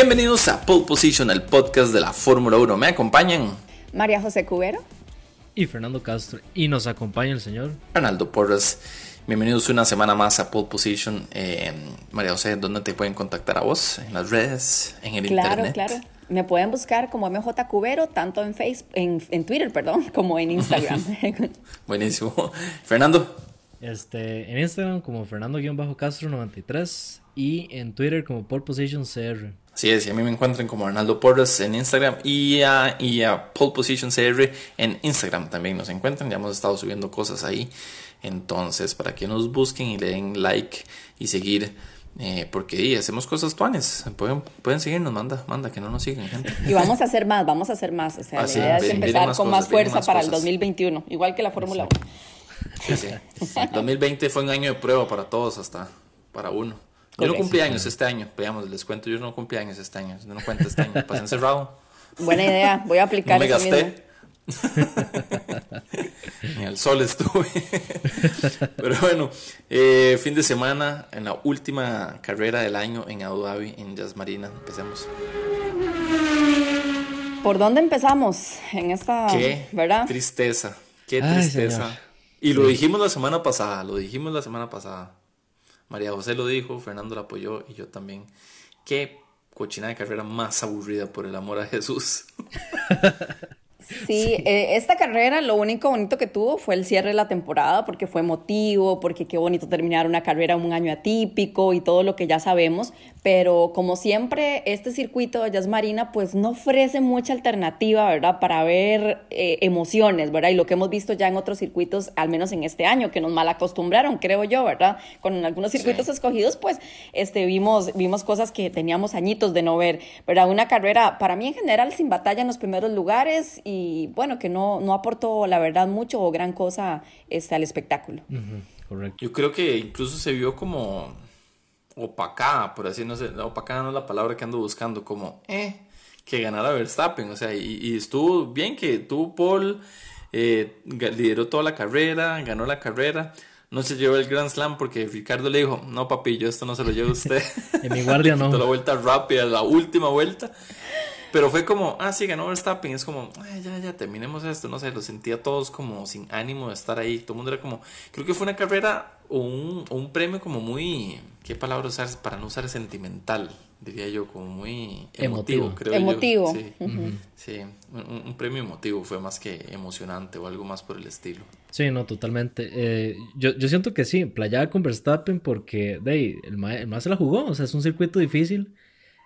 Bienvenidos a Pole Position, el podcast de la Fórmula 1. Me acompañan María José Cubero y Fernando Castro. Y nos acompaña el señor Arnaldo Porras. Bienvenidos una semana más a Pole Position. Eh, María José, ¿dónde te pueden contactar a vos? ¿En las redes? ¿En el internet? Claro, claro. Me pueden buscar como MJ Cubero, tanto en Facebook, en, en Twitter, perdón, como en Instagram. Buenísimo. Fernando. Este, en Instagram como Fernando-Castro93 y en Twitter como Pole Position CR. Así es, y a mí me encuentran como Arnaldo Porras en Instagram y a, y a Pole Position CR en Instagram también nos encuentran. Ya hemos estado subiendo cosas ahí. Entonces, para que nos busquen y le den like y seguir, eh, porque hacemos cosas tuanes. Pueden, pueden seguirnos, manda, manda, que no nos sigan, gente. Y vamos a hacer más, vamos a hacer más. O sea, la idea es empezar con más fuerza para el 2021, igual que la Fórmula 1. Sí, sí. 2020 fue un año de prueba para todos, hasta para uno. Yo no cumplí años este año, veamos, les cuento, yo no cumplí años este año, no cuento este año, pasé encerrado. Buena idea, voy a aplicar no me gasté. Ni al sol estuve. Pero bueno, eh, fin de semana, en la última carrera del año en Abu Dhabi, en Jazz Marina. Empecemos. ¿Por dónde empezamos en esta, qué verdad? Tristeza, qué tristeza. y lo dijimos la semana pasada, lo dijimos la semana pasada. María José lo dijo, Fernando lo apoyó y yo también. Qué cochina de carrera más aburrida por el amor a Jesús. Sí, eh, esta carrera lo único bonito que tuvo fue el cierre de la temporada porque fue emotivo, porque qué bonito terminar una carrera un año atípico y todo lo que ya sabemos, pero como siempre este circuito de Jazz Marina pues no ofrece mucha alternativa, ¿verdad? Para ver eh, emociones, ¿verdad? Y lo que hemos visto ya en otros circuitos, al menos en este año, que nos mal acostumbraron, creo yo, ¿verdad? Con algunos circuitos escogidos pues este, vimos, vimos cosas que teníamos añitos de no ver, ¿verdad? Una carrera para mí en general sin batalla en los primeros lugares y y bueno, que no, no aportó la verdad mucho o gran cosa este, al espectáculo. correcto. Yo creo que incluso se vio como opacada, por así no sé, opacada no es la palabra que ando buscando, como eh, que ganara Verstappen, o sea, y, estuvo bien que tuvo Paul, eh, lideró toda la carrera, ganó la carrera, no se llevó el Grand Slam porque Ricardo le dijo, no papi, yo esto no se lo llevo a usted. en mi guardia no. la vuelta rápida, la última vuelta. Pero fue como, ah, sí, ganó Verstappen. Es como, Ay, ya, ya, terminemos esto. No sé, lo sentía todos como sin ánimo de estar ahí. Todo el mundo era como, creo que fue una carrera o un, un premio como muy, ¿qué palabra usar para no usar sentimental? Diría yo, como muy emotivo, creo emotivo. Sí, sí un, premio emotivo fue más que emocionante o algo más por el estilo. Sí, no, totalmente. Eh, yo, yo siento que sí, playaba con Verstappen porque, de el, el más se la jugó. O sea, es un circuito difícil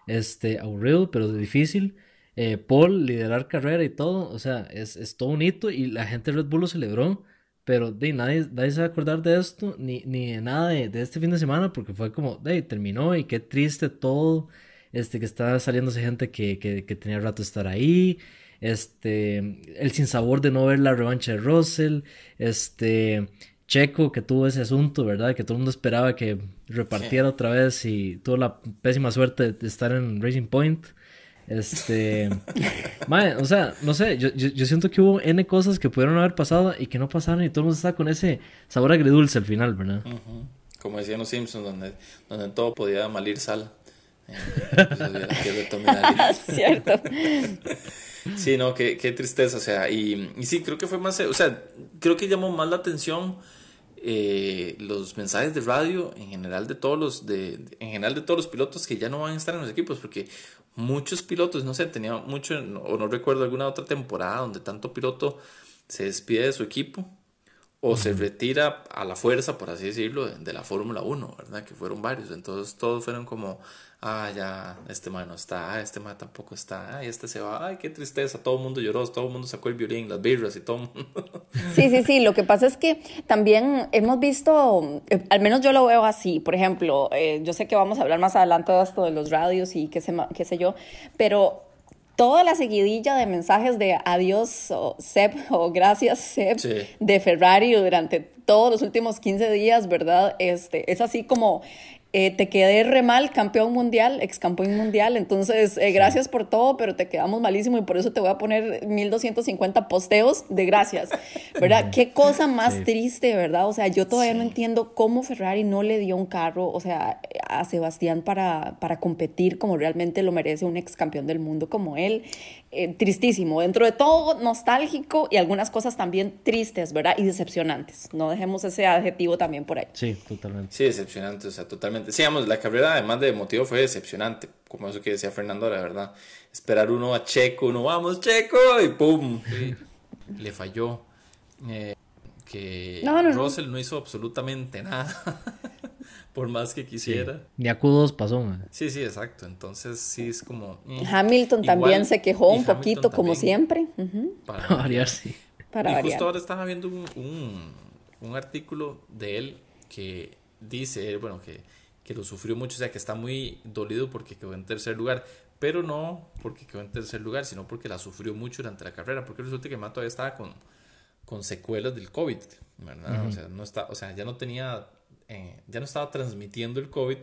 este, aburrido, pero difícil. Eh, Paul, liderar carrera y todo, o sea, es, es, todo un hito y la gente de Red Bull lo celebró, pero de, nadie, nadie se va a acordar de esto, ni, ni de nada de, de, este fin de semana, porque fue como, de, terminó y qué triste todo, este, que estaba saliéndose gente que, que, que tenía rato de estar ahí, este, el sinsabor de no ver la revancha de Russell, este, Checo que tuvo ese asunto, ¿verdad? Que todo el mundo esperaba que repartiera otra vez y tuvo la pésima suerte de estar en Racing Point. Este. o sea, no sé, yo, yo, siento que hubo N cosas que pudieron haber pasado y que no pasaron y todo el mundo estaba con ese sabor agridulce al final, ¿verdad? Como decían los Simpsons, donde, donde todo podía malir sal. Eh, Cierto. sí, no, qué, qué tristeza, o sea, y, y sí, creo que fue más, o sea, creo que llamó más la atención eh, los mensajes de radio en general de todos los de, en general de todos los pilotos que ya no van a estar en los equipos porque muchos pilotos no sé tenía mucho o no recuerdo alguna otra temporada donde tanto piloto se despide de su equipo o se retira a la fuerza, por así decirlo, de, la Fórmula 1, ¿verdad? Que fueron varios. Entonces todos fueron como, ah, ya, este man no está, ah, este man tampoco está, ay, este se va, ay, qué tristeza, todo el mundo lloró, todo el mundo sacó el violín, las birras y todo. Sí, sí, sí, lo que pasa es que también hemos visto, eh, al menos yo lo veo así, por ejemplo, eh, yo sé que vamos a hablar más adelante de esto de los radios y qué sé, qué sé yo, pero toda la seguidilla de mensajes de adiós o Seb o gracias Seb de Ferrari durante todos los últimos 15 días, ¿verdad? Este, es así como eh, te quedé re mal, campeón mundial, ex campeón mundial, entonces eh, gracias por todo, pero te quedamos malísimo y por eso te voy a poner 1250 posteos de gracias, ¿verdad? Qué cosa más triste, ¿verdad? O sea, yo todavía no entiendo cómo Ferrari no le dio un carro, o sea, a Sebastián para, para competir como realmente lo merece un ex campeón del mundo como él. Eh, tristísimo, dentro de todo nostálgico y algunas cosas también tristes, ¿verdad? Y decepcionantes. No dejemos ese adjetivo también por ahí. Sí, totalmente. Sí, decepcionante, o sea, totalmente. Sí, la carrera además de motivo fue decepcionante, como eso que decía Fernando, la verdad. Esperar uno a Checo, uno vamos Checo y ¡pum! le falló. Eh, que Russell no. hizo absolutamente nada. por más que quisiera. Ni a Q2 pasó. Sí, sí, exacto. Entonces sí es como... Mm. Hamilton también se quejó un poquito, como siempre. Para variar, sí. Para y justo ahora estaba viendo un, un, artículo de él que dice, bueno, que, que lo sufrió mucho, o sea, que está muy dolido porque quedó en tercer lugar pero no porque quedó en tercer lugar, sino porque la sufrió mucho durante la carrera, porque resulta que Mato todavía estaba con, con secuelas del COVID, ¿verdad? O sea, no está, o sea, ya no tenía eh, ya no estaba transmitiendo el COVID,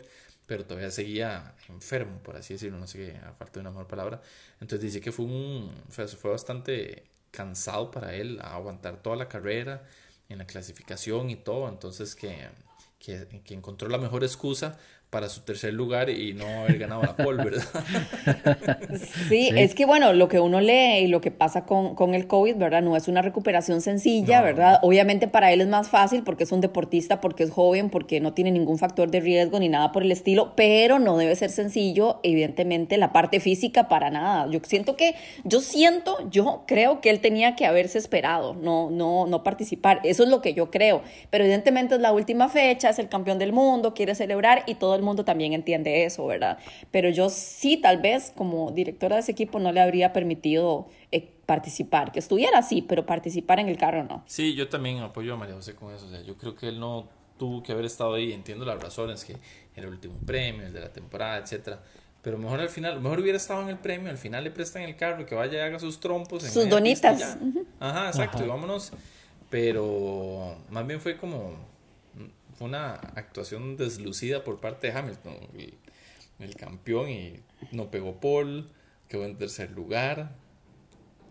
pero todavía seguía enfermo, por así decirlo, no sé a falta de una mejor palabra. Entonces dice que fue un, fue, fue bastante cansado para él aguantar toda la carrera en la clasificación y todo, entonces que, que, que encontró la mejor excusa para su tercer lugar y no haber ganado la pole, ¿verdad? Sí, es que bueno, lo que uno lee y lo que pasa con, con el COVID, ¿verdad? No es una recuperación sencilla, ¿verdad? Obviamente para él es más fácil porque es un deportista, porque es joven, porque no tiene ningún factor de riesgo ni nada por el estilo, pero no debe ser sencillo, evidentemente, la parte física para nada. Yo siento que, yo siento, yo creo que él tenía que haberse esperado, no, no, no participar. Eso es lo que yo creo. Pero evidentemente es la última fecha, es el campeón del mundo, quiere celebrar y todo el mundo también entiende eso, ¿verdad? Pero yo sí, tal vez como directora de ese equipo no le habría permitido eh, participar, que estuviera así, pero participar en el carro no. Sí, yo también apoyo a María José con eso, o sea, yo creo que él no tuvo que haber estado ahí, entiendo las razones, que era el último premio, el de la temporada, etcétera. Pero mejor al final, mejor hubiera estado en el premio, al final le prestan el carro, que vaya y haga sus trompos. sus donitas. Ajá, exacto, y vámonos. Pero más bien fue como una actuación deslucida por parte de Hamilton, el, campeón, y no pegó Paul, quedó en tercer lugar.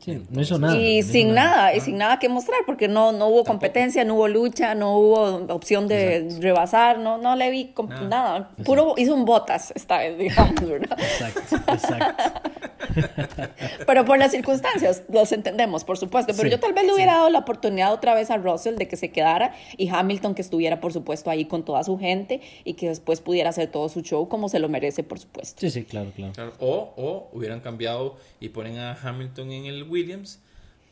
No hizo nada. Y sin nada, y sin nada que mostrar, porque no, no hubo competencia, no hubo lucha, no hubo opción de rebasar, no, no le vi nada. Puro hizo un botas esta vez, digamos, ¿verdad? Exacto, exacto. pero por las circunstancias, los entendemos, por supuesto. Pero yo tal vez le hubiera dado la oportunidad otra vez a Russell de que se quedara y Hamilton que estuviera, por supuesto, ahí con toda su gente y que después pudiera hacer todo su show como se lo merece, por supuesto. Sí, sí, claro, claro. O, o hubieran cambiado y ponen a Hamilton en el Williams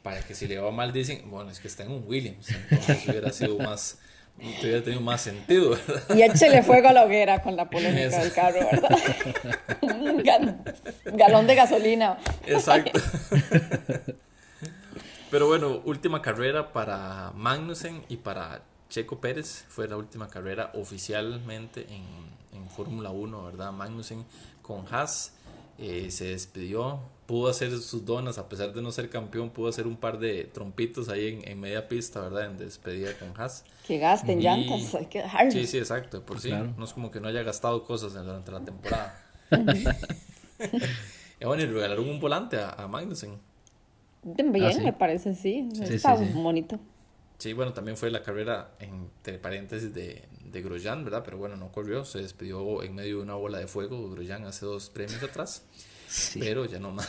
para que si le va mal dicen, bueno, es que está en un Williams, entonces hubiera sido más hubiera tenido más sentido, ¿verdad? Y échele fuego a la hoguera con la polémica del carro, ¿verdad? Un galón de gasolina. Exacto. Pero bueno, última carrera para Magnussen y para Checo Pérez. Fue la última carrera oficialmente en, en Fórmula 1, ¿verdad? Magnussen con Haas eh, se despidió pudo hacer sus donas, a pesar de no ser campeón, pudo hacer un par de trompitos ahí en, media pista, ¿verdad? En despedida con Haas. Que gasten llantas, hay que Sí, sí, exacto, por sí. No es como que no haya gastado cosas durante la temporada. y bueno, y regalaron un volante a, a Magnussen. Bien, ah, me parece, sí. Está bonito. Sí, bueno, también fue la carrera, entre paréntesis, de, de Grosjean, ¿verdad? Pero bueno, no corrió, se despidió en medio de una bola de fuego Grosjean hace dos premios atrás pero ya no más.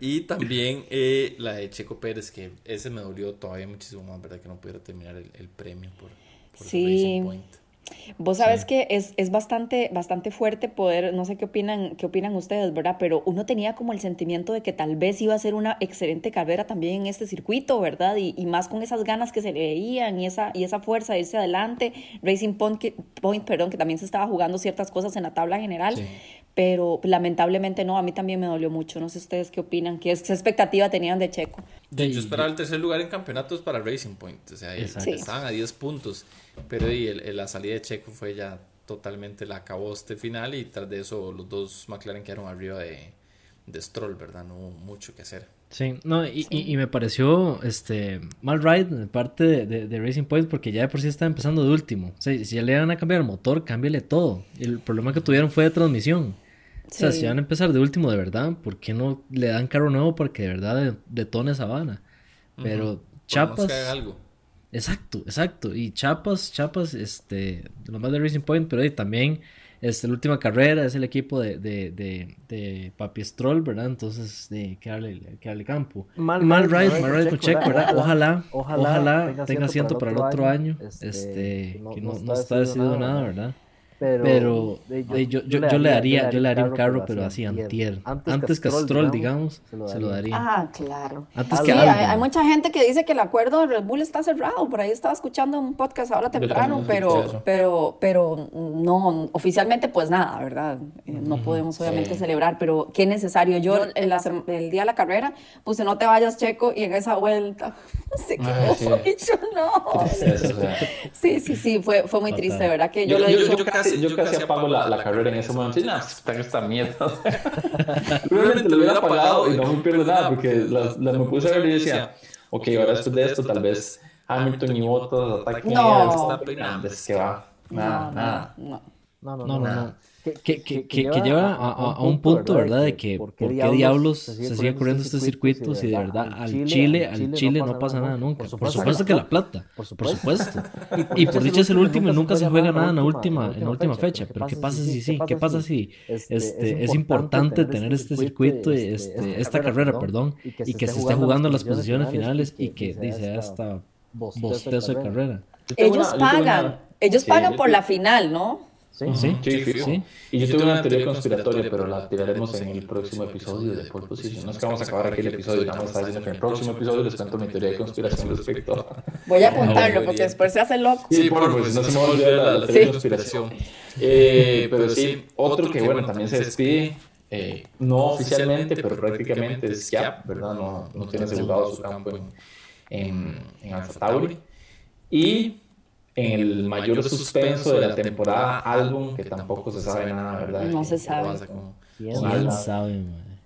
y también eh, la de Checo Pérez, que ese me dolió todavía muchísimo más, ¿verdad? Que no pudiera terminar el, premio por, por sí. Point. Vos sabes que es, es, bastante, bastante fuerte poder, no sé qué opinan, qué opinan ustedes, ¿verdad? Pero uno tenía como el sentimiento de que tal vez iba a ser una excelente carrera también en este circuito, ¿verdad? Y, y más con esas ganas que se le veían y esa, y esa fuerza de irse adelante. Racing Point, Point, perdón, que también se estaba jugando ciertas cosas en la tabla general. Sí pero lamentablemente no, a mí también me dolió mucho. No sé ustedes qué opinan, qué, expectativa tenían de Checo. Yo esperaba el tercer lugar en campeonatos para Racing Point, o sea, estaban a 10 puntos, pero y la salida de Checo fue ya totalmente la acabó este final y tras de eso los dos McLaren quedaron arriba de, de Stroll, ¿verdad? No hubo mucho que hacer. Sí, no, y, y, me pareció este mal ride de parte de, de, Racing Point porque ya de por sí está empezando de último. O sea, si ya le van a cambiar el motor, cámbiale todo. El problema que tuvieron fue de transmisión. O sea, si van a empezar de último de verdad, ¿por qué no le dan carro nuevo para que de verdad detone esa vana? Pero Chapas. algo. Exacto, exacto. Y Chapas, Chapas, este, lo más de Racing Point, pero ahí también este, la última carrera es el equipo de, de, de, de Papi Stroll, ¿verdad? Entonces, de que darle, campo. Mal, mal ride, mal ride con Checo, ¿verdad? Ojalá, ojalá, tenga asiento para el otro año, este, este que no, no está decidido nada, ¿verdad? Pero, yo, yo, yo, le daría, yo le daría un carro, pero así antier. Antes, que Stroll, digamos, se lo daría. Ah, claro. Antes que hay, hay, mucha gente que dice que el acuerdo de Red Bull está cerrado. Por ahí estaba escuchando un podcast ahora temprano, pero, pero, pero no, oficialmente pues nada, ¿verdad? Eh, no podemos obviamente celebrar, pero qué necesario. Yo el, el, día de la carrera puse no te vayas checo y en esa vuelta se quedó no. Sí, sí, sí, fue, fue muy triste, ¿verdad? Que yo, lo he dicho yo casi apago la, la, carrera en ese momento. No, tengo esta mierda. Realmente lo hubiera apagado y no me pierdo nada porque la, la me puse a ver y decía, ok, ahora después de esto, tal vez Hamilton y Bottas ataquen no. a Verstappen. Nada, que va. Nada, nada. No, no, no. no, no que, que, que, lleva a, a, un punto, ¿verdad? De que por qué diablos se sigue corriendo este circuito si de verdad al Chile, al Chile no pasa nada nunca. Por supuesto que la plata, por supuesto. Y por dicho es el último y nunca se juega nada en la última, en la última fecha. Pero ¿qué pasa si sí? ¿Qué pasa si este, es importante tener este circuito, este, esta carrera, perdón, y que se esté jugando las posiciones finales y que dice hasta bostezo de carrera? Ellos pagan, ellos pagan por la final, ¿no? Sí, sí, sí, Y yo, tengo una teoría conspiratoria, pero la tiraremos en el próximo episodio de Pole Position. No es que vamos a acabar aquí el episodio, vamos a diciendo que en el próximo episodio les cuento mi teoría de conspiración respecto Voy a apuntarlo porque después se hace loco. Sí, por pues no se me va a olvidar la, teoría de conspiración. Eh, pero sí, otro que bueno, también se despide. Eh, no oficialmente, pero prácticamente es Yap, ¿verdad? No, no tiene asegurado su campo en, en, en Alfa Tauri. Y en el mayor suspenso de la temporada álbum, que tampoco se sabe nada, ¿verdad? No se sabe. ¿Quién sabe,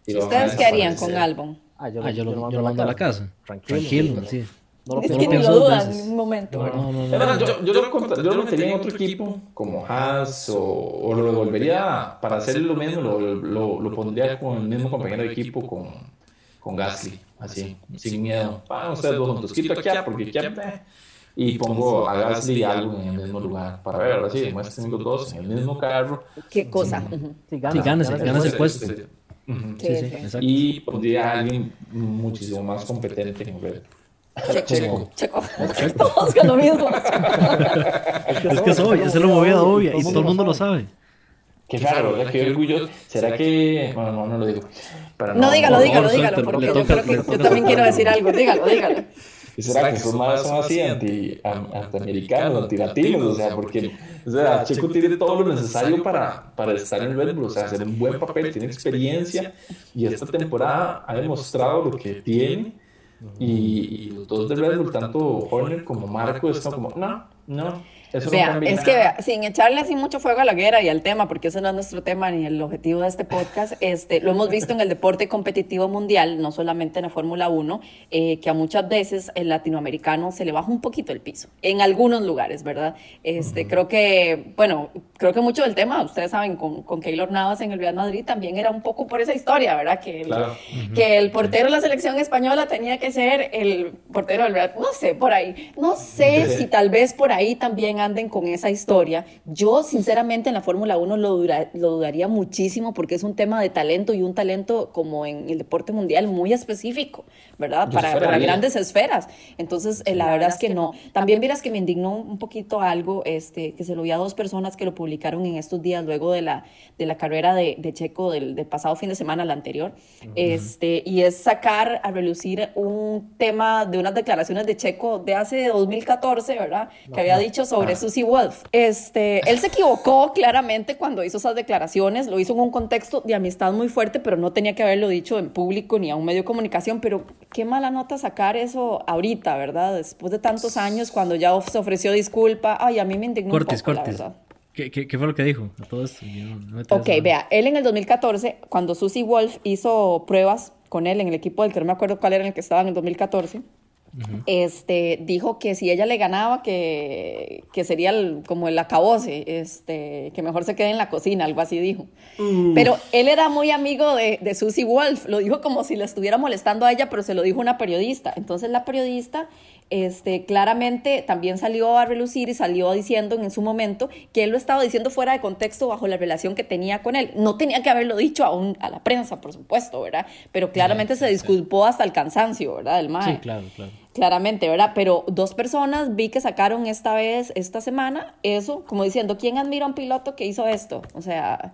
¿Ustedes qué harían con álbum? Ah, yo, ah, yo, lo, yo, lo mando a la casa. Tranquilo, sí. No lo, es que ni lo dudan en un momento. No, yo, yo, lo, yo lo metería en otro equipo, como Haas, o, o lo devolvería para hacer lo mismo, lo, lo, pondría con el mismo compañero de equipo, con, con Gasly, así, sin miedo. Vamos ustedes dos juntos, quito aquí, porque aquí y pongo a Gasly y algo en el mismo lugar para ver, ahora sí, demuestren los dos en el mismo carro. ¿Qué cosa? Sí, ganas, ganas, el puesto. Sí, sí, y pondría a alguien muchísimo más competente en Red. Checo. Checo. Checo. Todos con lo mismo. es que es obvio, es lo movida obvia y todo el mundo lo sabe. Qué raro, ¿verdad? Qué orgullo. ¿Será que.? Bueno, no, no lo digo. no, no, dígalo, dígalo, dígalo, porque yo creo que yo también quiero decir algo. Dígalo, dígalo. ¿Y será que esos más son así anti, antiamericanos, antilatinos? O sea, porque o sea, Checo tiene todo lo necesario para, para estar en Red Bull, o sea, hacer un buen papel, tiene experiencia y esta temporada ha demostrado lo que tiene. Y, y los dos de Red Bull, tanto Horner como Marco, están como, no, no, vea, es que vea, sin echarle así mucho fuego a la guerra y al tema, porque ese no es nuestro tema ni el objetivo de este podcast, este, lo hemos visto en el deporte competitivo mundial, no solamente en la Fórmula 1, eh, que a muchas veces el latinoamericano se le baja un poquito el piso, en algunos lugares, ¿verdad? Este, Creo que, bueno, creo que mucho del tema, ustedes saben, con, con Keylor Navas en el Real Madrid también era un poco por esa historia, ¿verdad? Que el, que el portero de la selección española tenía que ser el portero del Real, no sé, por ahí, no sé si tal vez por ahí también anden con esa historia. Yo, sinceramente, en la Fórmula 1 lo, lo dudaría muchísimo porque es un tema de talento y un talento como en el deporte mundial muy específico, ¿verdad? Para, para, grandes esferas. Entonces, eh, la verdad es que no. También vieras que me indignó un poquito algo, este, que se lo vi a dos personas que lo publicaron en estos días luego de la, de la carrera de, de Checo del, del, pasado fin de semana, la anterior, este, y es sacar a relucir un tema de unas declaraciones de Checo de hace 2014, ¿verdad? que había dicho sobre ah. Susie Wolf. Este, él se equivocó claramente cuando hizo esas declaraciones, lo hizo en un contexto de amistad muy fuerte, pero no tenía que haberlo dicho en público ni a un medio de comunicación, pero qué mala nota sacar eso ahorita, ¿verdad? Después de tantos años, cuando ya se ofreció disculpa, ay, a mí me indignó cortes, un poco, cortes. la verdad. ¿Qué, ¿Qué, qué, fue lo que dijo a? No, no ok, vea, él en el 2014, cuando Susie Wolf hizo pruebas con él en el equipo del que no me acuerdo cuál era en el que estaba en el 2014, este, dijo que si ella le ganaba, que, que sería como el acabose, este, que mejor se quede en la cocina, algo así dijo. Mm. Pero él era muy amigo de, de Susie Wolf, lo dijo como si le estuviera molestando a ella, pero se lo dijo una periodista. Entonces la periodista este, claramente también salió a relucir y salió diciendo en su momento que él lo estaba diciendo fuera de contexto bajo la relación que tenía con él. No tenía que haberlo dicho a, a la prensa, por supuesto, ¿verdad? Pero claramente se disculpó hasta el cansancio, ¿verdad? Del Sí, claro, claro. Claramente, ¿verdad? Pero dos personas vi que sacaron esta vez, esta semana, eso, como diciendo, ¿quién admira a un piloto que hizo esto? O sea,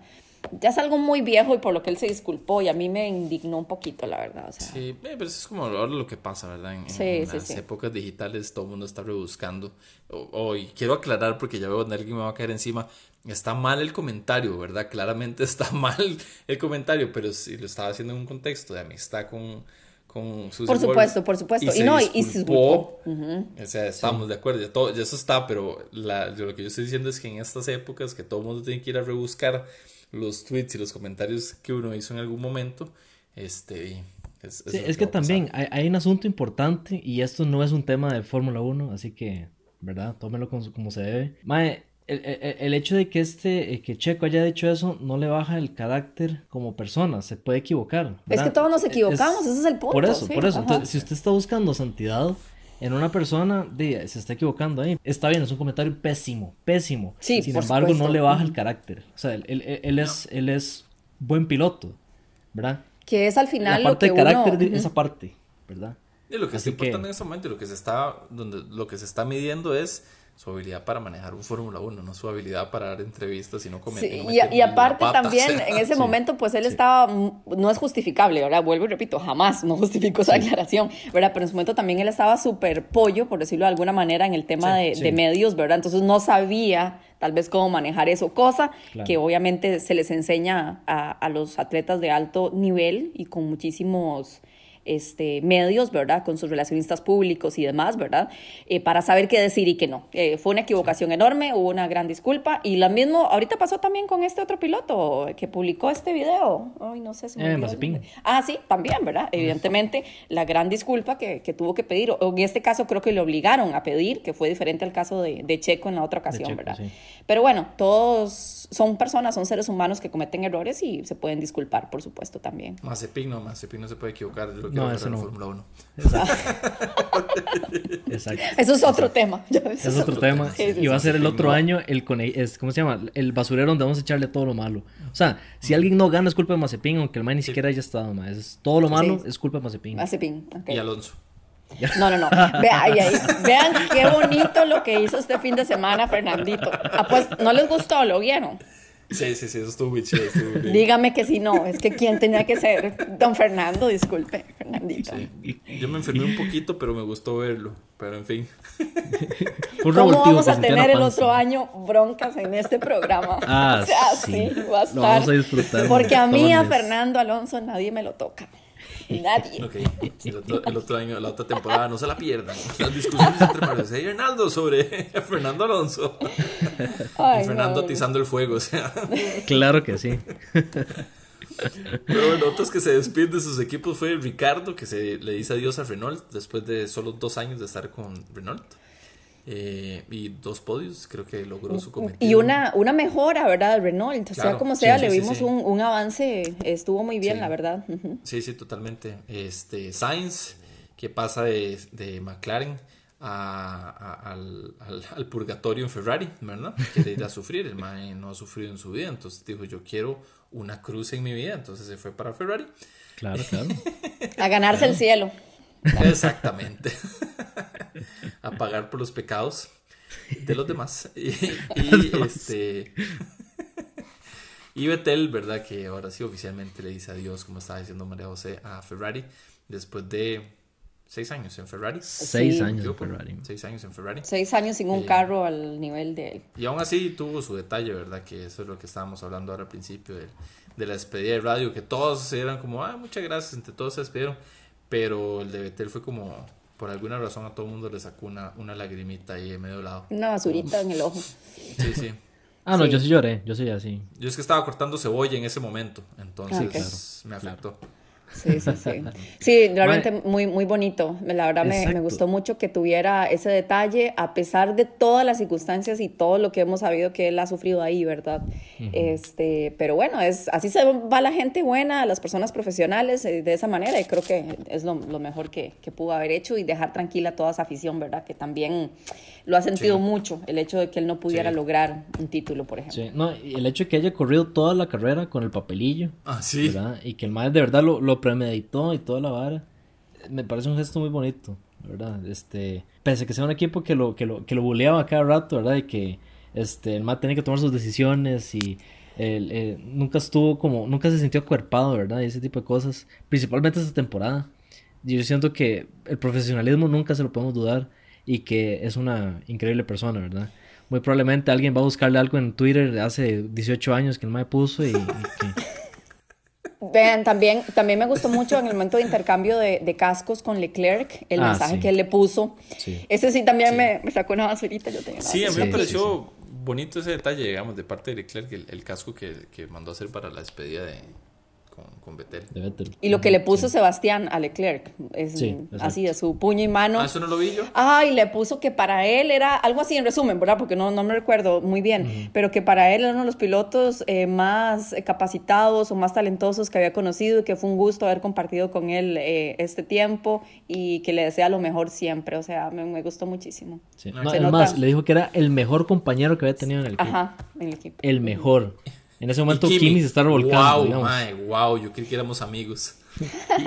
ya es algo muy viejo y por lo que él se disculpó y a mí me indignó un poquito, la verdad. O sea. Sí, eh, pero eso es como ahora lo que pasa, ¿verdad? En, Sí, en sí, las sí. épocas digitales todo el mundo está rebuscando. O- o- y quiero aclarar porque ya veo que alguien me va a caer encima. Está mal el comentario, ¿verdad? Claramente está mal el comentario, pero si lo estaba haciendo en un contexto de amistad con, con Susie Por Wolf supuesto, por supuesto. Y se no, y- y se disculpó, disculpó. O sea, estamos de acuerdo, ya, todo, ya eso está, pero la- lo que yo estoy diciendo es que en estas épocas que todo el mundo tiene que ir a rebuscar los tweets y los comentarios que uno hizo en algún momento, este, es, Sí, es que también hay, hay un asunto importante y esto no es un tema de Fórmula 1, así que, ¿verdad? Tómelo como, como se debe. Mae, el, el- el hecho de que este, eh, que Checo haya dicho eso no le baja el carácter como persona, se puede equivocar. Es que todos nos Es- equivocamos, ese es el punto. Por eso, sí, por eso. ajá. Entonces, si usted está buscando santidad en una persona, se está equivocando ahí. Está bien, es un comentario pésimo, pésimo. Sí, Sin por embargo, no le baja el carácter. O sea, él, él- él es, él es buen piloto, ¿verdad? Que es al La final lo parte que de carácter uno... de esa parte, ¿verdad? Y lo que Así está importante que- en este momento, y lo que se está, donde lo que se está midiendo es su habilidad para manejar un Fórmula 1, no su habilidad para dar entrevistas y no comer. Sí, y no y, y aparte pata, o también sea. en ese momento pues él estaba, mm, no es justificable, ahora vuelvo y repito, jamás no justifico esa declaración, ¿verdad? Pero en su momento también él estaba súper pollo, por decirlo de alguna manera, en el tema de, medios, ¿verdad? Entonces no sabía tal vez cómo manejar eso, cosa Claro. que obviamente se les enseña a, a los atletas de alto nivel y con muchísimos este, medios, ¿verdad? Con sus relacionistas públicos y demás, ¿verdad? Eh, para saber qué decir y qué no. Eh, fue una equivocación enorme, hubo una gran disculpa y lo mismo, ahorita pasó también con este otro piloto que publicó este video. Ay, no sé si me Eh. Ah, sí, también, ¿verdad? Evidentemente, la gran disculpa que, que tuvo que pedir, o en este caso creo que le obligaron a pedir, que fue diferente al caso de, de Checo en la otra ocasión, Checo, ¿verdad? sí. Pero bueno, todos son personas, son seres humanos que cometen errores y se pueden disculpar, por supuesto, también. Mazepin no, Mazepin no se puede equivocar, lo quiero ver ese en la no. Fórmula 1. Exacto. Eso es otro tema. ves. Es otro tema. Sí, sí, y va a ser el otro no. año el cone- es, ¿cómo se llama? El basurero donde vamos a echarle todo lo malo. O sea, si alguien no gana es culpa de Mazepin, aunque el man ni siquiera haya estado, ma. Es, todo lo malo Sí. es culpa de Mazepin. Mazepin, ok. Y Alonso. No, no, no. Vea- Vean qué bonito lo que hizo este fin de semana Fernandito. Ah, pues, ¿no les gustó? ¿Lo vieron? Sí, sí, sí, eso estuvo muy chido. Estuvo muy bien. Dígame que si no. Es que quién tenía que ser don Fernando, disculpe, Fernandito. Sí. Yo me enfermé un poquito, pero me gustó verlo. Pero en fin. ¿Cómo vamos a tener el otro año broncas en este programa? Ah, o sea, sí. sí, va a estar. Lo vamos a disfrutar Porque a mí, a. Fernando Alonso, nadie me lo toca. Nadie. Ok, el otro, el otro año, la otra temporada, no se la pierdan. Las discusiones entre Mario y Hernaldo sobre Fernando Alonso. Ay, y Fernando no, no. atizando el fuego, o sea. Claro que sí. Pero bueno, otros que se despiden de sus equipos fue Ricardo, que se le dice adiós a Renault después de solo dos años de estar con Renault. Eh, y dos podios, creo que logró su cometido. Y una, una mejora, ¿verdad? Renault. O sea, Claro, como sea, sí, le sí, vimos sí. Un, un avance, estuvo muy bien, Sí. la verdad. Sí, sí, totalmente. Este, Sainz, que pasa de, de McLaren a- a- al, al- al purgatorio en Ferrari, ¿verdad? Quiere ir a sufrir, el man no ha sufrido en su vida, entonces dijo, yo quiero una cruz en mi vida, entonces se fue para Ferrari. Claro, claro. A ganarse el cielo. Exactamente. a pagar por los pecados de los demás. Y, y, este... Y Vettel, ¿verdad? Que ahora sí oficialmente le dice adiós, como estaba diciendo María José, a Ferrari, después de seis años en Ferrari. Seis Sí. años ¿Me en equivoco? Ferrari. Seis años en Ferrari. Seis años sin un Eh, carro al nivel de él. Y aún así tuvo su detalle, ¿verdad? Que eso es lo que estábamos hablando ahora al principio de, de la despedida de radio, que todos eran como, ah, muchas gracias, entre todos se despidieron. Pero el de Vettel fue como, por alguna razón a todo el mundo le sacó una, una lagrimita ahí en medio lado. Una basurita en el ojo. Sí, sí. Ah, no, Sí. yo sí lloré, yo sí así. Yo es que estaba cortando cebolla en ese momento, entonces Ah, me afectó. Sí, sí, sí. Sí, realmente muy, muy bonito. La verdad me, me, gustó mucho que tuviera ese detalle, a pesar de todas las circunstancias y todo lo que hemos sabido que él ha sufrido ahí, ¿verdad? este, pero bueno, es, así se va la gente buena, las personas profesionales eh, de esa manera, y creo que es lo, lo mejor que, que, pudo haber hecho y dejar tranquila toda esa afición, ¿verdad? Que también lo ha sentido mucho, el hecho de que él no pudiera lograr un título, por ejemplo. Sí, no, y el hecho de que haya corrido toda la carrera con el papelillo. Ah, sí. ¿verdad? Y que el maestro de verdad lo, lo premeditó y toda la vara. Me parece un gesto muy bonito, ¿verdad? Este, pese a que sea un equipo que lo, que lo, que lo buleaba cada rato, ¿verdad? Y que este, el MAD tenía que tomar sus decisiones y él, nunca estuvo como, nunca se sintió acuerpado, ¿verdad? Y ese tipo de cosas, principalmente esta temporada. Yo siento que el profesionalismo nunca se lo podemos dudar y que es una increíble persona, ¿verdad? Muy probablemente alguien va a buscarle algo en Twitter de hace 18 años que el MAD puso y, y que Vean, también, también me gustó mucho en el momento de intercambio de, de cascos con Leclerc, el ah, mensaje que él le puso. Sí. Ese sí también Me, me, sacó una basurita. Yo tenía sí, a mí me pareció bonito ese detalle, digamos, de parte de Leclerc, el, el casco que, que, mandó a hacer para la despedida de, con, con Vettel. Y lo que le puso Sebastián a Leclerc, es así de su puño y mano. Ah, eso no lo vi yo. Ah, y le puso que para él era algo así en resumen, ¿verdad? Porque no, no me recuerdo muy bien, pero que para él era uno de los pilotos eh, más capacitados o más talentosos que había conocido y que fue un gusto haber compartido con él eh, este tiempo y que le desea lo mejor siempre. O sea, me, me gustó muchísimo. Sí. No, además, le dijo que era el mejor compañero que había tenido en el equipo. Ajá, en el equipo. El mejor. En ese momento Kimi, se está revolcando. Wow, mae, wow, yo creí que éramos amigos.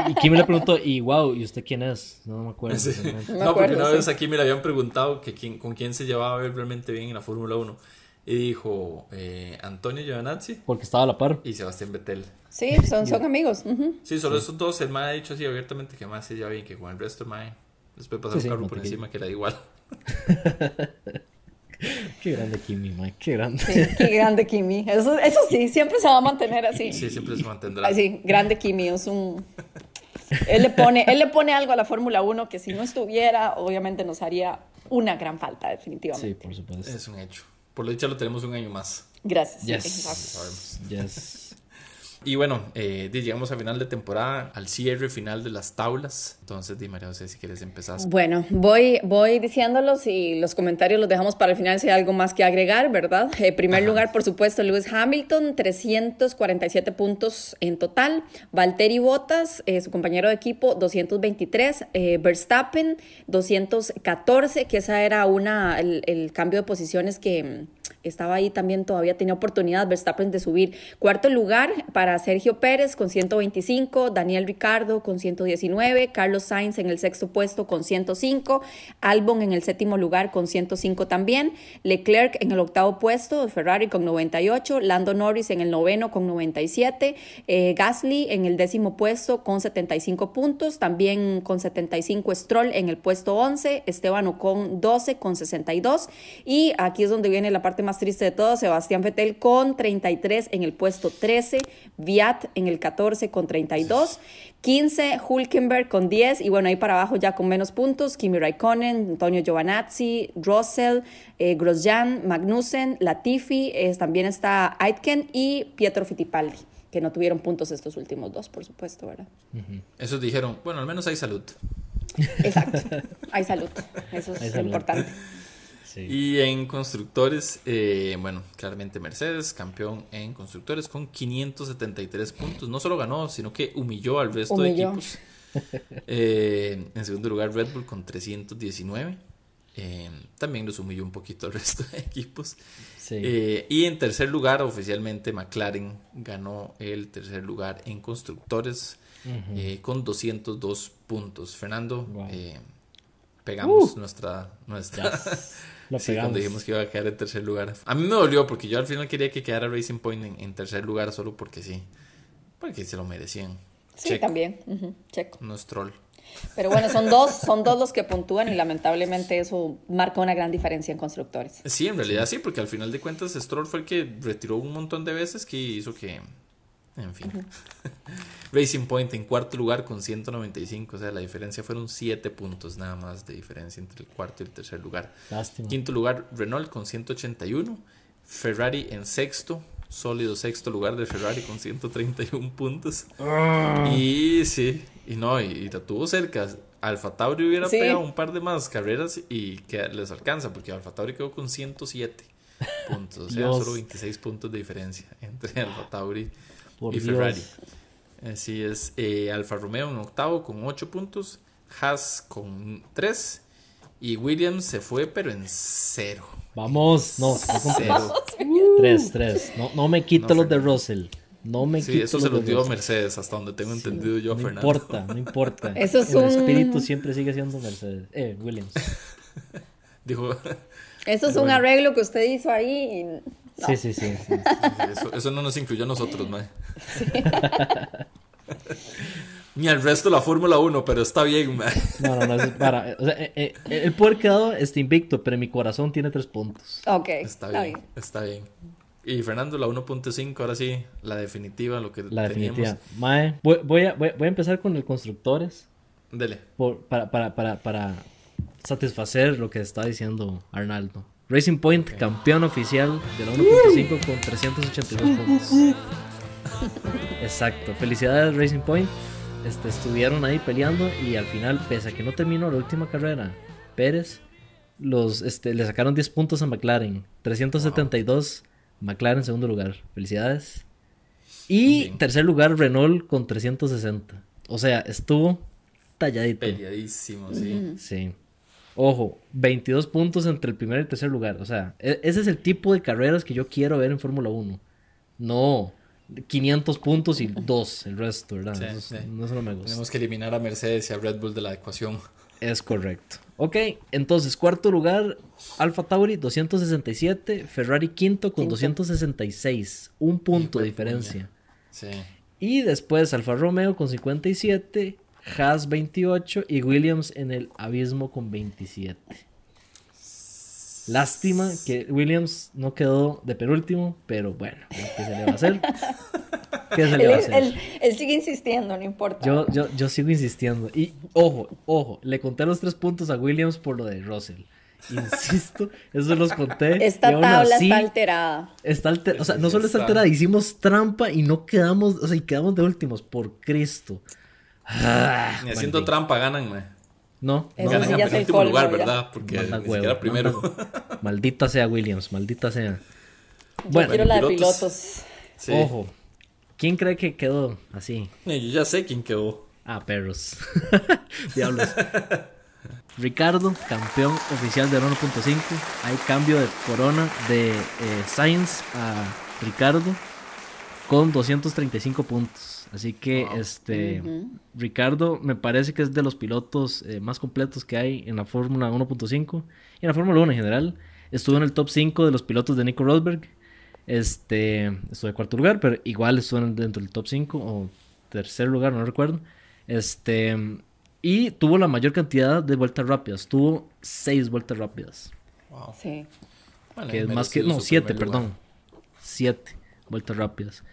Y, Kimi le preguntó, y wow, ¿y usted quién es? No, me acuerdo. No, porque una vez a Kimi le habían preguntado que quién, con quién se llevaba a ver realmente bien en la Fórmula 1. Y dijo eh, Antonio Giovanazzi. Porque estaba a la par. Y Sebastián Vettel. Sí, son, son amigos. Sí, solo esos dos. El mae ha dicho así abiertamente que más se lleva bien que con el resto, mae. Después pasar sí, un carro por encima que era igual. Qué grande Kimi, Mike, qué grande. qué grande Kimi. Eso, eso sí, siempre se va a mantener así. Sí, siempre se mantendrá. Así, grande Kimi, es un... Él le pone, él le pone algo a la Fórmula 1 que si no estuviera, obviamente nos haría una gran falta, definitivamente. Sí, por supuesto. Es un hecho. Por lo dicho, lo tenemos un año más. Gracias. Yes. Yes. Y bueno, eh, llegamos al final de temporada, al cierre final de las tablas. Entonces, di María José, si quieres empezar. Bueno, voy, voy diciéndolos y los comentarios los dejamos para el final si hay algo más que agregar, ¿verdad? En eh, primer lugar, por supuesto, Lewis Hamilton, 347 puntos en total. Valtteri Bottas, eh, su compañero de equipo, 223. Eh, Verstappen, 214, que esa era una, el, el cambio de posiciones que estaba ahí también, todavía tenía oportunidad Verstappen de subir. Cuarto lugar para Sergio Pérez con 125, Daniel Ricardo con 119, Carlos Sainz en el sexto puesto con 105, Albon en el séptimo lugar con 105 también, Leclerc en el octavo puesto, Ferrari con 98, Lando Norris en el noveno con 97, eh, Gasly en el décimo puesto con 75 puntos, también con 75 Stroll en el puesto 11, Esteban Ocon 12 con 62 y aquí es donde viene la parte más triste de todo, Sebastián Vettel con 33 en el puesto 13, Viat en el 14 con 32, 15 Hulkenberg con 10 y bueno, ahí para abajo ya con menos puntos, Kimi Raikkonen, Antonio Giovanazzi, Russell, eh, Grosjean, Magnussen, Latifi, también está Aitken y Pietro Fittipaldi que no tuvieron puntos estos últimos dos, por supuesto, ¿verdad? Esos dijeron, bueno, al menos hay salud. Exacto, hay salud, eso es importante. Y en constructores, eh, bueno, claramente Mercedes, campeón en constructores con 573 puntos. No solo ganó, sino que humilló al resto de equipos. Eh, en segundo lugar, Red Bull con 319. Eh, también los humilló un poquito al resto de equipos. y en tercer lugar, oficialmente, McLaren ganó el tercer lugar en constructores con 202 puntos. Fernando, pegamos uh. nuestra, nuestra sí, cuando dijimos que iba a quedar en tercer lugar. A mí me dolió porque yo al final quería que quedara Racing Point en, tercer lugar solo porque sí. Porque se lo merecían. Sí, también. Checo. No es troll. Pero bueno, son dos, son dos los que puntúan y lamentablemente eso marca una gran diferencia en constructores. Sí, en realidad sí, porque al final de cuentas Stroll fue el que retiró un montón de veces que hizo que en fin. Racing Point en cuarto lugar con 195. O sea, la diferencia fueron 7 puntos nada más de diferencia entre el cuarto y el tercer lugar. Quinto lugar, Renault con 181. Ferrari en sexto sólido sexto lugar de Ferrari con 131 puntos. Ah. Y sí, y no, y, la tuvo cerca. Alfa Tauri hubiera pegado un par de más carreras y que les alcanza, porque Alfa Tauri quedó con 107 puntos. O sea, solo 26 puntos de diferencia entre Alfa Tauri y Ferrari. Así es. Eh, Alfa Romeo en octavo con 8 puntos. Haas con 3. Y Williams se fue, pero en cero. Vamos, no, no con 3. 3, No, no me quito los de Russell. No me sí, eso se lo dio Mercedes, hasta donde tengo entendido yo, no Fernando. No importa, no importa. Eso es El espíritu siempre sigue siendo Mercedes. Eh, Williams. Dijo. Eso es un arreglo que usted hizo ahí. Y... Sí, sí, sí. sí. Eso, eso, no nos incluyó a nosotros, mae. Ni al resto de la Fórmula 1, pero está bien, mae. No, no, no, es para. O sea, eh, eh, el poder quedado está invicto, pero mi corazón tiene tres puntos. Ok. Está, bien, bien, está bien. Y Fernando, la 1.5, ahora sí, la definitiva, lo que la teníamos. definitiva. Mae, voy, voy, a, voy, a empezar con el constructores. Dele. Por, para, para, para, para satisfacer lo que está diciendo Arnaldo. Racing Point, okay. campeón oficial de la 1.5 con 382 puntos. Exacto. Felicidades Racing Point. Este, estuvieron ahí peleando y al final, pese a que no terminó la última carrera, Pérez los, este, le sacaron 10 puntos a McLaren. 372 wow. McLaren en segundo lugar. Felicidades. Y Bien. tercer lugar Renault con 360. O sea, estuvo talladito. Peleadísimo, sí. Sí. Ojo, 22 puntos entre el primer y el tercer lugar. O sea, e ese es el tipo de carreras que yo quiero ver en Fórmula 1. No 500 puntos y 2 el resto, ¿verdad? Sí, eso, sí. No, eso no me gusta. Tenemos que eliminar a Mercedes y a Red Bull de la ecuación. Es correcto. Ok, entonces, cuarto lugar, Alfa Tauri 267, Ferrari quinto con quinto. 266. Un punto de diferencia. Sí. Y después Alfa Romeo con 57, Haas 28 y Williams en el abismo con 27. Lástima que Williams no quedó de penúltimo, pero bueno, ¿qué se le va a hacer? ¿Qué se le va a hacer? Él, él, sigue insistiendo, no importa. Yo, yo, yo sigo insistiendo. Y ojo, ojo, le conté los tres puntos a Williams por lo de Russell. Insisto, eso los conté. Esta tabla así, está alterada. Está alter, o sea, no solo está alterada, hicimos trampa y no quedamos, o sea, y quedamos de últimos, por Cristo. Ah, Ni haciendo trampa ganan, man. No, Eso ganan sí en ya último colmo, lugar, ya. ¿verdad? Porque Manda ni huevo, siquiera primero. manda- Maldita sea Williams, maldita sea. Yo Bueno, quiero la de pilotos. pilotos. Sí. Ojo. ¿Quién cree que quedó así? Eh, Yo ya sé quién quedó. Ah, perros. Diablos. Ricardo, campeón oficial del 1.5. Hay cambio de corona de eh, Sainz a Ricardo con 235 puntos. Así que Wow. este. Ricardo me parece que es de los pilotos eh, más completos que hay en la Fórmula 1.5 y en la Fórmula 1 en general. Estuvo en el top 5 de los pilotos de Nico Rosberg. Este, estuvo en cuarto lugar, pero igual estuvo en- dentro del top 5 o tercer lugar, no recuerdo. Este, y tuvo la mayor cantidad de vueltas rápidas. Tuvo 6 vueltas rápidas. Wow. Sí. Bueno, Que es más que. No, 7, primer lugar. perdón. 7 vueltas rápidas.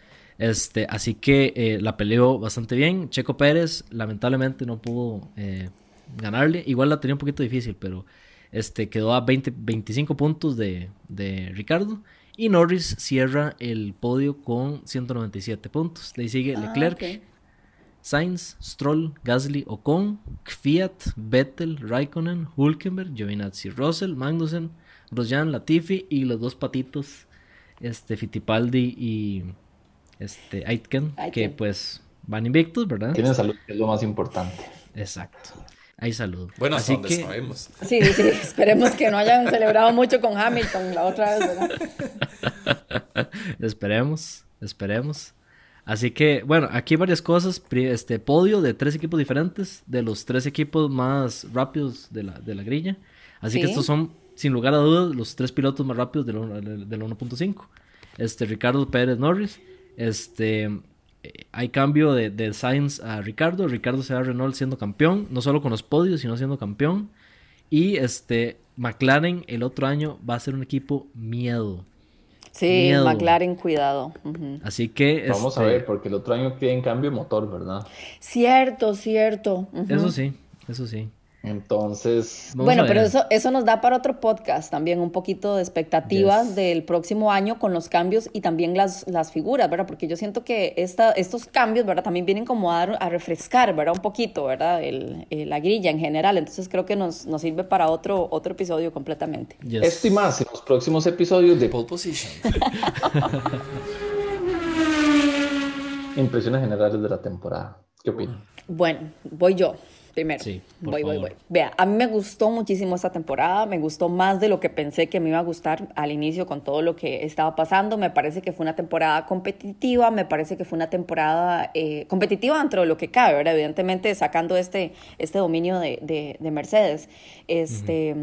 Este, así que eh, la peleó bastante bien. Checo Pérez, lamentablemente, no pudo eh, ganarle. Igual la tenía un poquito difícil, pero este, quedó a 20, 25 puntos de, de Ricardo. Y Norris cierra el podio con 197 puntos. De ahí sigue Ah, Leclerc, ok. Sainz, Stroll, Gasly, Ocon, Fiat, Vettel, Raikkonen, Hulkenberg, Giovinazzi, Russell, Magnussen, Grosjean, Latifi y los dos patitos, este Fittipaldi y este Aitken, que pues van invictos, ¿verdad? Tienen salud, que es lo más importante. Exacto. Ahí salud. Bueno, Así donde que sabemos. Sí, sí, esperemos que no hayan celebrado mucho con Hamilton la otra vez, ¿verdad? esperemos, esperemos. Así que, bueno, aquí hay varias cosas. Este podio de tres equipos diferentes, de los tres equipos más rápidos de la, de la grilla. Así que estos son, sin lugar a dudas, los tres pilotos más rápidos del, uno- del del 1.5. Este, Ricardo Pérez Norris. Este, hay cambio de, de Sainz a Ricardo. Ricardo se va a Renault siendo campeón, no solo con los podios, sino siendo campeón. Y este, McLaren el otro año va a ser un equipo miedo. Sí, Miedo. McLaren, cuidado. Así que. Vamos a este, ver, porque el otro año tienen cambio de motor, ¿verdad? Cierto, cierto. Eso sí, eso sí. Entonces. bueno, pero eso, eso nos da para otro podcast también, un poquito de expectativas del próximo año con los cambios y también las, las figuras, ¿verdad? Porque yo siento que esta, estos cambios, ¿verdad? También vienen como a, a refrescar, ¿verdad? Un poquito, ¿verdad? El, la grilla en general. Entonces creo que nos, nos sirve para otro, otro episodio completamente. Esto y más en los próximos episodios de Pole Position. Impresiones generales de la temporada. ¿Qué opinas? Bueno, voy yo primero. Sí, voy, voy, voy. Vea, a mí me gustó muchísimo esta temporada, me gustó más de lo que pensé que me iba a gustar al inicio con todo lo que estaba pasando. Me parece que fue una temporada competitiva, me parece que fue una temporada eh, competitiva dentro de lo que cabe, ¿verdad? Evidentemente sacando este, este dominio de, de, de Mercedes. Este,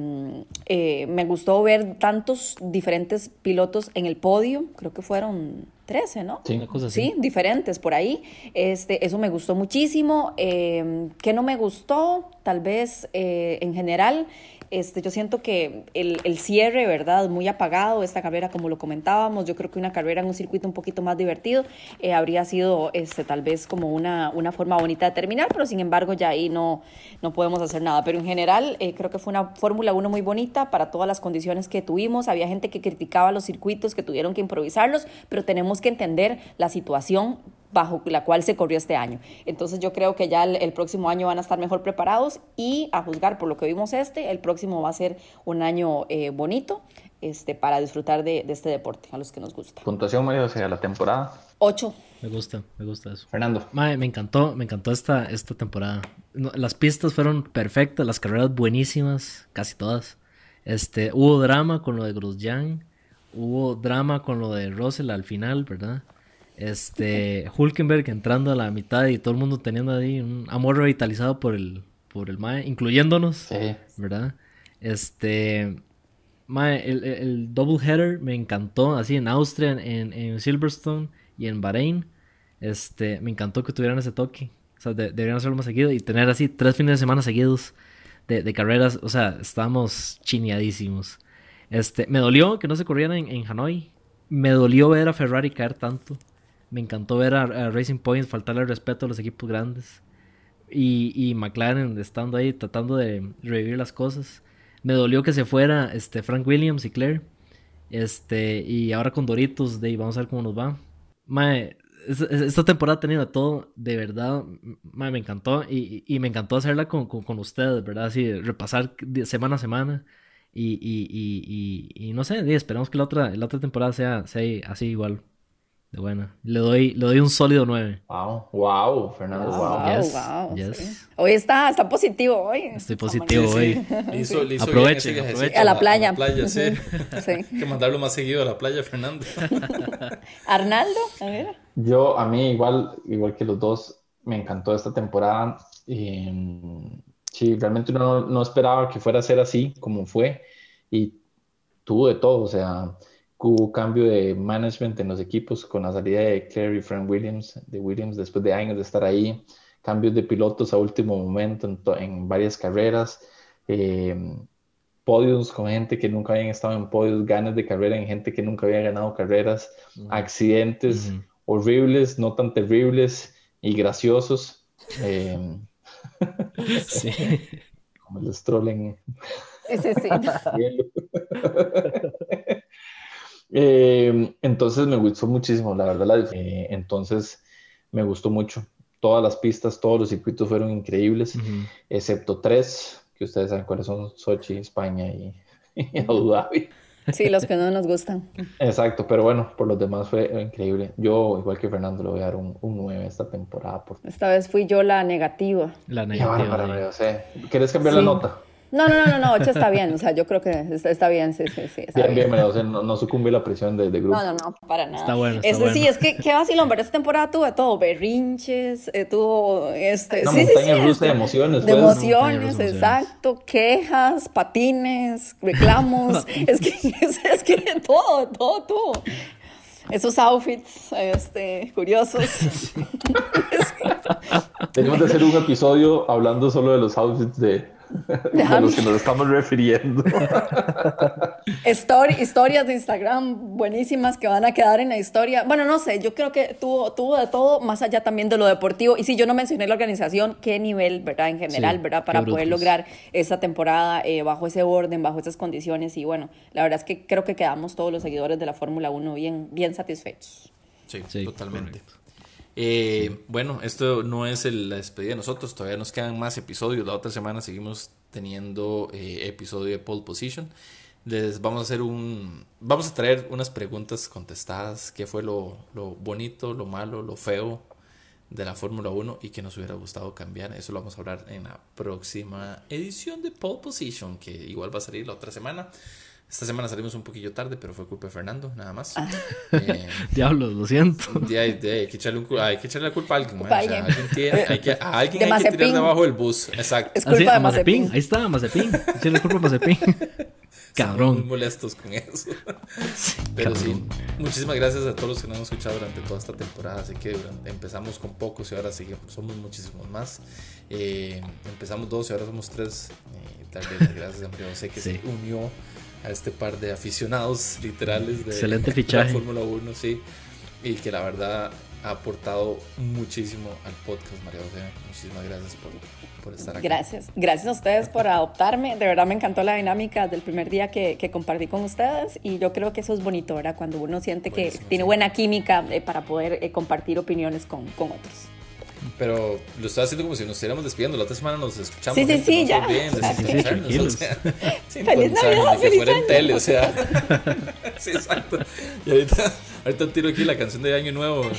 eh, me gustó ver tantos diferentes pilotos en el podio, creo que fueron 13, ¿no? Sí, cosa sí diferentes por ahí. Este, eso me gustó muchísimo. Eh, ¿Qué no me gustó? Tal vez eh, en general este, yo siento que el, el, cierre, ¿verdad? Muy apagado, esta carrera, como lo comentábamos, yo creo que una carrera en un circuito un poquito más divertido eh, habría sido este, tal vez como una, una forma bonita de terminar, pero sin embargo ya ahí no, no podemos hacer nada. Pero en general eh, creo que fue una Fórmula 1 muy bonita para todas las condiciones que tuvimos. Había gente que criticaba los circuitos, que tuvieron que improvisarlos, pero tenemos que entender la situación bajo la cual se corrió este año. Entonces yo creo que ya el, el, próximo año van a estar mejor preparados y a juzgar por lo que vimos este, el próximo va a ser un año eh, bonito este, para disfrutar de, de, este deporte, a los que nos gusta. Puntuación, María, o sea, la temporada. Ocho. Me gusta, me gusta eso. Fernando. Mae, me encantó, me encantó esta, esta temporada. No, las pistas fueron perfectas, las carreras buenísimas, casi todas. Este, hubo drama con lo de Grosjean, hubo drama con lo de Russell al final, ¿verdad? Este, Hulkenberg entrando a la mitad y todo el mundo teniendo ahí un amor revitalizado por el, por el Mae, incluyéndonos, sí. ¿verdad? Este, Mae, el, el, double header me encantó, así en Austria, en, en, Silverstone y en Bahrein. Este, me encantó que tuvieran ese toque. O sea, de, deberían hacerlo más seguido y tener así tres fines de semana seguidos de, de carreras. O sea, estábamos chineadísimos. Este, me dolió que no se corrieran en, en Hanoi. Me dolió ver a Ferrari caer tanto. Me encantó ver a, Racing Point faltarle el respeto a los equipos grandes. Y, y, McLaren estando ahí tratando de revivir las cosas. Me dolió que se fuera este, Frank Williams y Claire. Este, y ahora con Doritos, de, vamos a ver cómo nos va. Mae, esta temporada ha tenido todo, de verdad, mae, me encantó. Y, y, me encantó hacerla con, con, con, ustedes, ¿verdad? Así, repasar semana a semana. Y, y, y no sé, esperamos que la otra, la otra temporada sea, sea así igual de buena. Le doy, le doy un sólido 9. Wow, wow, Fernando, wow. wow, Yes, wow, yes. sí. Hoy está, está positivo hoy. Estoy positivo hoy. Hizo, hizo bien ese aprovechen. A la playa. A la playa, sí. Sí. Hay que mandarlo más seguido a la playa, Fernando. Arnaldo, a ver. Yo, a mí, igual, igual que los dos, me encantó esta temporada. Eh, sí, realmente uno no, no esperaba que fuera a ser así como fue. Y tuvo de todo, o sea, hubo cambio de management en los equipos con la salida de Claire y Frank Williams, de Williams después de años de estar ahí, cambios de pilotos a último momento en, en varias carreras, eh, podios con gente que nunca habían estado en podios, ganas de carrera en gente que nunca había ganado carreras, uh -huh. accidentes uh -huh. horribles, no tan terribles y graciosos. Eh, sí. Como el Stroll en... Ese sí. Eh, entonces me gustó muchísimo, la verdad. La, eh, entonces me gustó mucho. Todas las pistas, todos los circuitos fueron increíbles, uh -huh. excepto tres, que ustedes saben cuáles son, Sochi, España y, y Abu Dhabi. Sí, los que no nos gustan. Exacto, pero bueno, por los demás fue increíble. Yo, igual que Fernando, le voy a dar un, un 9 esta temporada. Por... Esta vez fui yo la negativa. La negativa. Bárbara, o sea, ¿Quieres cambiar sí. la nota? No, no, no, no, 8 está bien, o sea, yo creo que está, está bien, sí, sí, sí. Está bien, bien, bien o sea, no, no, sucumbe la presión de, de, grupo. No, no, no, para nada. Está bueno, está este, bueno. Sí, es que qué vacilón, pero esta temporada tuvo de todo, berrinches, eh, tuvo, este... Una sí, sí, sí, rusa de emociones. De pues. emociones, exacto, quejas, patines, reclamos, es, que, es, es que todo, todo tuvo esos outfits este, curiosos. Tenemos que hacer un episodio hablando solo de los outfits de, a los que nos estamos refiriendo. historias de Instagram buenísimas que van a quedar en la historia. Bueno, no sé, yo creo que tuvo, tuvo de todo, más allá también de lo deportivo. Y si yo no mencioné la organización, qué nivel, ¿verdad? En general, ¿verdad? Para poder lograr esa temporada eh, bajo ese orden, bajo esas condiciones. Y bueno, la verdad es que creo que quedamos todos los seguidores de la Fórmula 1 bien, bien satisfechos. Sí, totalmente. Eh, bueno, esto no es la despedida de nosotros, todavía nos quedan más episodios. La otra semana seguimos teniendo eh, episodio de Pole Position. Les vamos a hacer un. Vamos a traer unas preguntas contestadas. ¿Qué fue lo, lo bonito, lo malo, lo feo de la Fórmula 1 y que nos hubiera gustado cambiar? Eso lo vamos a hablar en la próxima edición de Pole Position, que igual va a salir la otra semana. Esta semana salimos un poquillo tarde, pero fue culpa de Fernando, nada más. Ah. Eh, Diablos, lo siento. hay, que echarle hay que echarle la culpa a alguien. Man. O sea, alguien tiene, hay que, a alguien hay que tirar debajo del bus. Exacto. Es culpa de Mazepin. Ahí está, Mazepin. Echarle culpa a Mazepin. Cabrón. muy molestos con eso. Pero sí, muchísimas gracias a todos los que nos han escuchado durante toda esta temporada. Así que empezamos con pocos y ahora seguimos, somos muchísimos más. Eh, empezamos dos y ahora somos tres. Eh, tal vez gracias a María José que se unió a este par de aficionados literales de Excelente fichaje. la Fórmula 1, sí. Y que la verdad ha aportado muchísimo al podcast, María José. Muchísimas gracias por, por, estar aquí. Gracias. Gracias a ustedes por adoptarme. De verdad me encantó la dinámica del primer día que, que compartí con ustedes y yo creo que eso es bonito, ¿verdad? Cuando uno siente que tiene buena química eh, para poder eh, compartir opiniones con, con otros. Pero lo estoy haciendo como si nos estuviéramos despidiendo. La otra semana nos escuchamos. Sí, sí, sí, ya. Bien, sí, o sea, feliz Navidad, que fuera en tele, o sea. sí, exacto. Y ahorita, ahorita tiro aquí la canción de Año Nuevo. no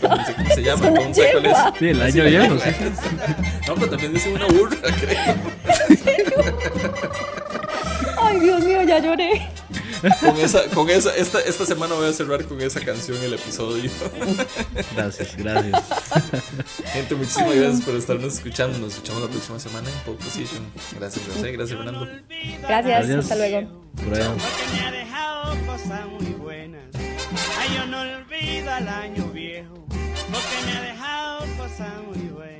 cómo se llama. ¿Cómo se Sí, el año viejo. No, pero también dice una burra, creo. Ay, Dios mío, ya lloré con esa, con esa, esta, esta semana voy a cerrar con esa canción el episodio. Gracias, gracias. Gente, muchísimas gracias por estarnos escuchando. Nos escuchamos la próxima semana en Pole Position. Gracias, José. Gracias, Fernando. Gracias, hasta luego. Porque me ha dejado cosas muy buenas. Ay, yo no olvido al año viejo. Porque me ha dejado cosas muy buenas.